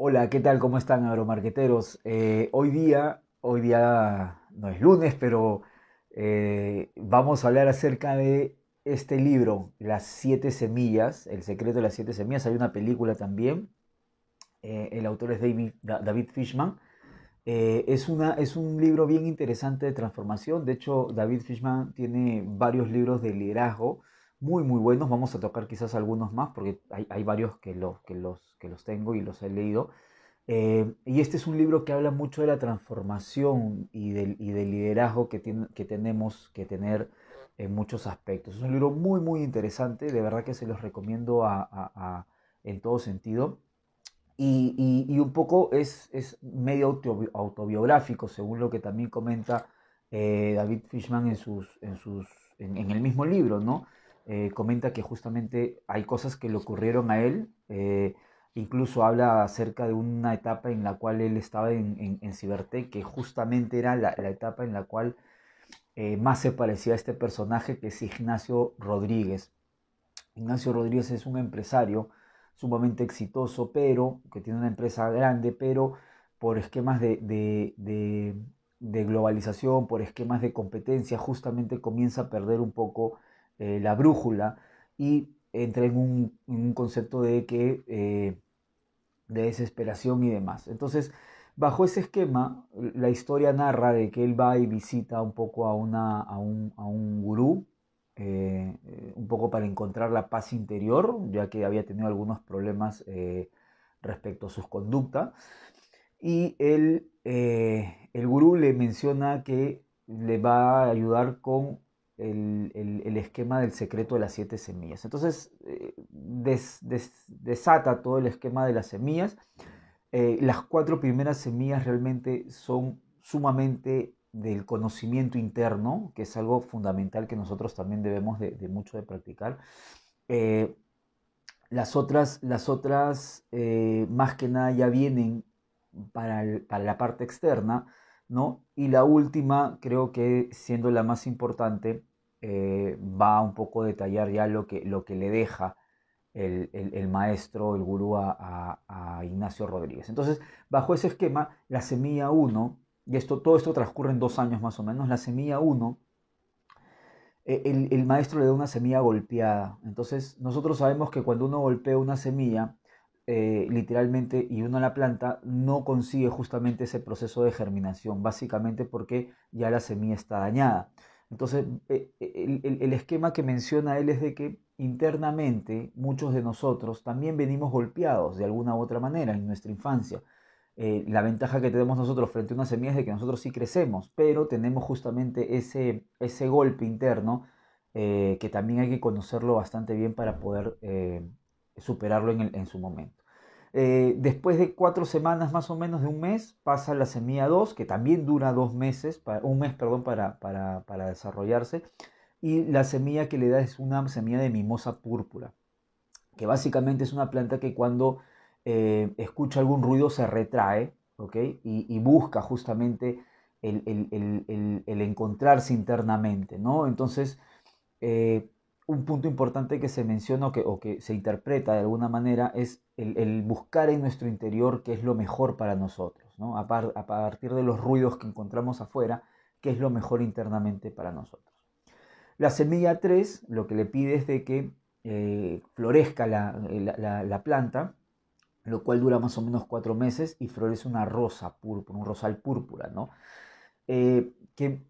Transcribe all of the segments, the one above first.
Hola, ¿qué tal? ¿Cómo están agromarqueteros? Eh, hoy día, hoy día no es lunes, pero eh, vamos a hablar acerca de este libro, Las siete semillas, El secreto de las siete semillas. Hay una película también. Eh, el autor es David, David Fishman. es, una, es un libro bien interesante de transformación. De hecho, David Fishman tiene varios libros de liderazgo muy, muy buenos. Vamos a tocar quizás algunos más porque hay, varios que los, que, los, que los tengo y los he leído. Eh, y este es un libro que habla mucho de la transformación y del, y del liderazgo que, tiene, que tenemos que tener en muchos aspectos. Es un libro muy, muy interesante, de verdad que se los recomiendo a, en todo sentido. Y, y, un poco es, es medio autobiográfico, según lo que también comenta eh, David Fishman en, sus, en, sus, en el mismo libro, ¿no? Eh, comenta que justamente hay cosas que le ocurrieron a él, eh, incluso habla acerca de una etapa en la cual él estaba en, en, Cibertec, que justamente era la, etapa en la cual eh, más se parecía a este personaje que es Ignacio Rodríguez. Ignacio Rodríguez es un empresario sumamente exitoso, pero que tiene una empresa grande, pero por esquemas de, de globalización, por esquemas de competencia, justamente comienza a perder un poco eh, la brújula y entra en un, concepto de que eh, de desesperación y demás. Entonces, bajo ese esquema, la historia narra de que él va y visita un poco a, una, a, un, a un gurú, eh, un poco para encontrar la paz interior, ya que había tenido algunos problemas respecto a sus conductas. Y él, el gurú le menciona que le va a ayudar con el, esquema del secreto de las siete semillas. Entonces, eh, desata todo el esquema de las semillas. Eh, las cuatro primeras semillas realmente son sumamente del conocimiento interno, que es algo fundamental que nosotros también debemos de, mucho de practicar. Eh, las otras, las otras más que nada ya vienen para, para la parte externa, ¿no? Y la última, creo que siendo la más importante, eh, va un poco a detallar ya lo que, lo que le deja el, maestro, el gurú a, Ignacio Rodríguez. Entonces, bajo ese esquema, la semilla 1, y esto, todo esto transcurre en dos años más o menos, la semilla 1, eh, el, maestro le da una semilla golpeada. Entonces, nosotros sabemos que cuando uno golpea una semilla, eh, literalmente, y uno la planta, no consigue justamente ese proceso de germinación, básicamente porque ya la semilla está dañada. Entonces, eh, eh, el, esquema que menciona él es de que internamente muchos de nosotros también venimos golpeados de alguna u otra manera en nuestra infancia. Eh, la ventaja que tenemos nosotros frente a una semilla es de que nosotros sí crecemos, pero tenemos justamente ese, ese golpe interno que también hay que conocerlo bastante bien para poder superarlo en su momento. Eh, después de cuatro semanas más o menos de un mes pasa la semilla 2, que también dura dos meses, un mes perdón, para, para, desarrollarse. Y la semilla que le da es una semilla de mimosa púrpura, que básicamente es una planta que cuando eh, escucha algún ruido se retrae y, busca justamente el, encontrarse internamente. ¿no? Entonces, eh, un punto importante que se menciona o que, o que se interpreta de alguna manera es el, buscar en nuestro interior qué es lo mejor para nosotros, ¿no? a, partir de los ruidos que encontramos afuera, qué es lo mejor internamente para nosotros. La semilla 3 lo que le pide es de que eh, florezca la, planta, lo cual dura más o menos cuatro meses y florece una rosa púrpura, un rosal púrpura, ¿no? Eh, que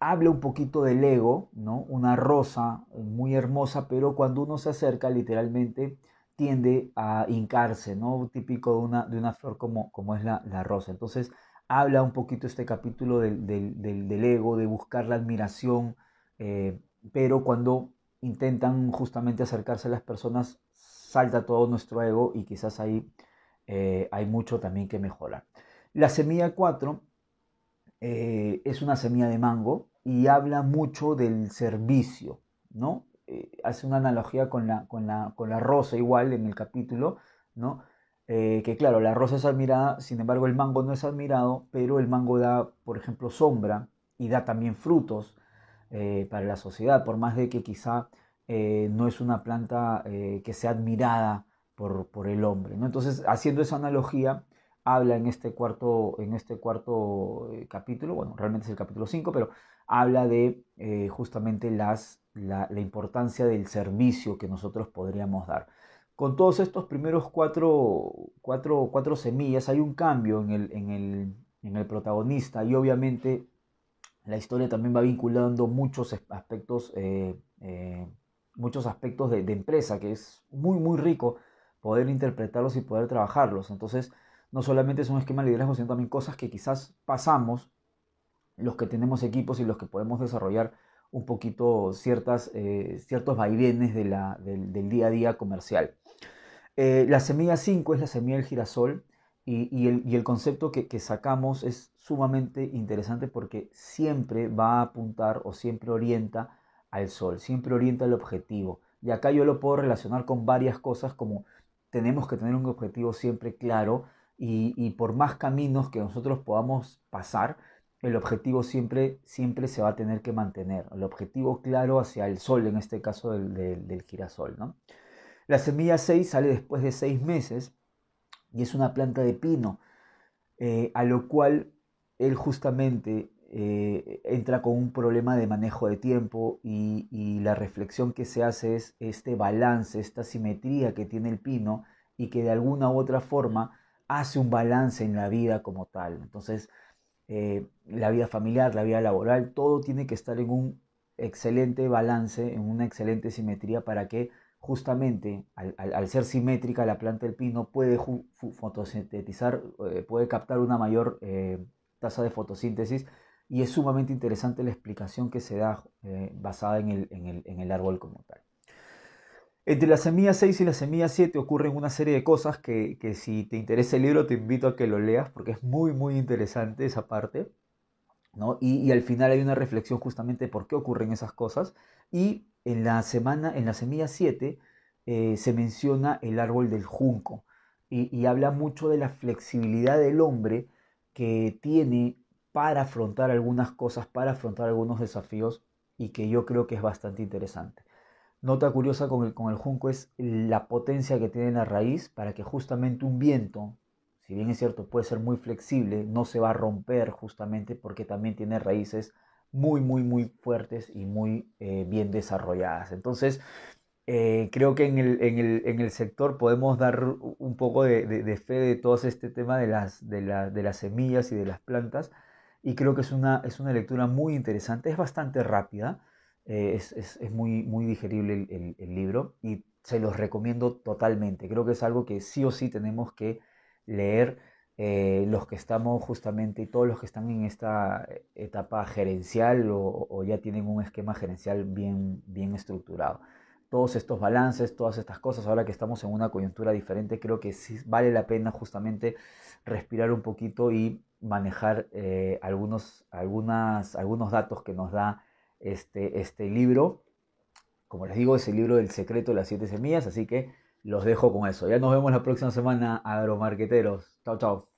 habla un poquito del ego, ¿no? Una rosa muy hermosa, pero cuando uno se acerca literalmente tiende a hincarse, ¿no? Típico de una, de una flor como, como es la, rosa. Entonces habla un poquito este capítulo del, ego, de buscar la admiración, eh, pero cuando intentan justamente acercarse a las personas, salta todo nuestro ego y quizás ahí eh, hay mucho también que mejorar. La semilla 4 eh, es una semilla de mango y habla mucho del servicio, ¿no? Eh, hace una analogía con la, con, la, con la, rosa igual en el capítulo, ¿no? Eh, que claro, la rosa es admirada, sin embargo el mango no es admirado, pero el mango da, por ejemplo, sombra y da también frutos para la sociedad, por más de que quizá no es una planta que sea admirada por, el hombre. ¿no? Entonces, haciendo esa analogía, habla en este cuarto, en este cuarto eh, capítulo, bueno, realmente es el capítulo 5, pero habla de eh, justamente las, la, importancia del servicio que nosotros podríamos dar. Con todos estos primeros cuatro, cuatro, cuatro semillas hay un cambio en el, en, el, en el, protagonista y obviamente la historia también va vinculando muchos aspectos, eh, muchos aspectos de, de empresa, que es muy, muy rico poder interpretarlos y poder trabajarlos. Entonces, no solamente es un esquema de liderazgo, sino también cosas que quizás pasamos, los que tenemos equipos y los que podemos desarrollar un poquito ciertas, eh, ciertos vaivenes del, día a día comercial. Eh, la semilla 5 es la semilla del girasol y, el, concepto que, que, sacamos es sumamente interesante porque siempre va a apuntar o siempre orienta al sol, siempre orienta al objetivo. Y acá yo lo puedo relacionar con varias cosas como tenemos que tener un objetivo siempre claro y, por más caminos que nosotros podamos pasar, el objetivo siempre, siempre se va a tener que mantener. El objetivo claro hacia el sol, en este caso del, girasol. ¿no? La semilla 6 sale después de 6 meses y es una planta de pino, eh, a lo cual él justamente eh, entra con un problema de manejo de tiempo y, la reflexión que se hace es este balance, esta simetría que tiene el pino y que de alguna u otra forma hace un balance en la vida como tal. Entonces, eh, la vida familiar, la vida laboral, todo tiene que estar en un excelente balance, en una excelente simetría para que justamente al, ser simétrica la planta del pino puede fotosintetizar, eh, puede captar una mayor tasa de fotosíntesis y es sumamente interesante la explicación que se da eh, basada en el, árbol como tal. Entre la semilla 6 y la semilla 7 ocurren una serie de cosas que, si te interesa el libro te invito a que lo leas porque es muy muy interesante esa parte. ¿no? Y, al final hay una reflexión justamente de por qué ocurren esas cosas. Y en la, semana, en la semilla 7 eh, se menciona el árbol del junco y, y habla mucho de la flexibilidad del hombre que tiene para afrontar algunas cosas, para afrontar algunos desafíos y que yo creo que es bastante interesante. Nota curiosa con el, con el junco es la potencia que tiene la raíz para que justamente un viento, si bien es cierto puede ser muy flexible, no se va a romper justamente porque también tiene raíces muy, muy, muy fuertes y muy eh, bien desarrolladas. Entonces, eh, creo que en el, en, el, en el, sector podemos dar un poco de, de, fe de todo este tema de las, de, la, de las semillas y de las plantas y creo que es una, es una lectura muy interesante, es bastante rápida, eh, es, es, es, muy, muy digerible el, el, libro y se los recomiendo totalmente. Creo que es algo que sí o sí tenemos que leer eh, los que estamos justamente y todos los que están en esta etapa gerencial o, ya tienen un esquema gerencial bien, bien estructurado. Todos estos balances, todas estas cosas, ahora que estamos en una coyuntura diferente, creo que sí vale la pena justamente respirar un poquito y manejar eh, algunos, algunas, algunos datos que nos da este, este libro. Como les digo, es el libro del secreto de las siete semillas, así que los dejo con eso. Ya nos vemos la próxima semana, agromarqueteros. Chao, chao.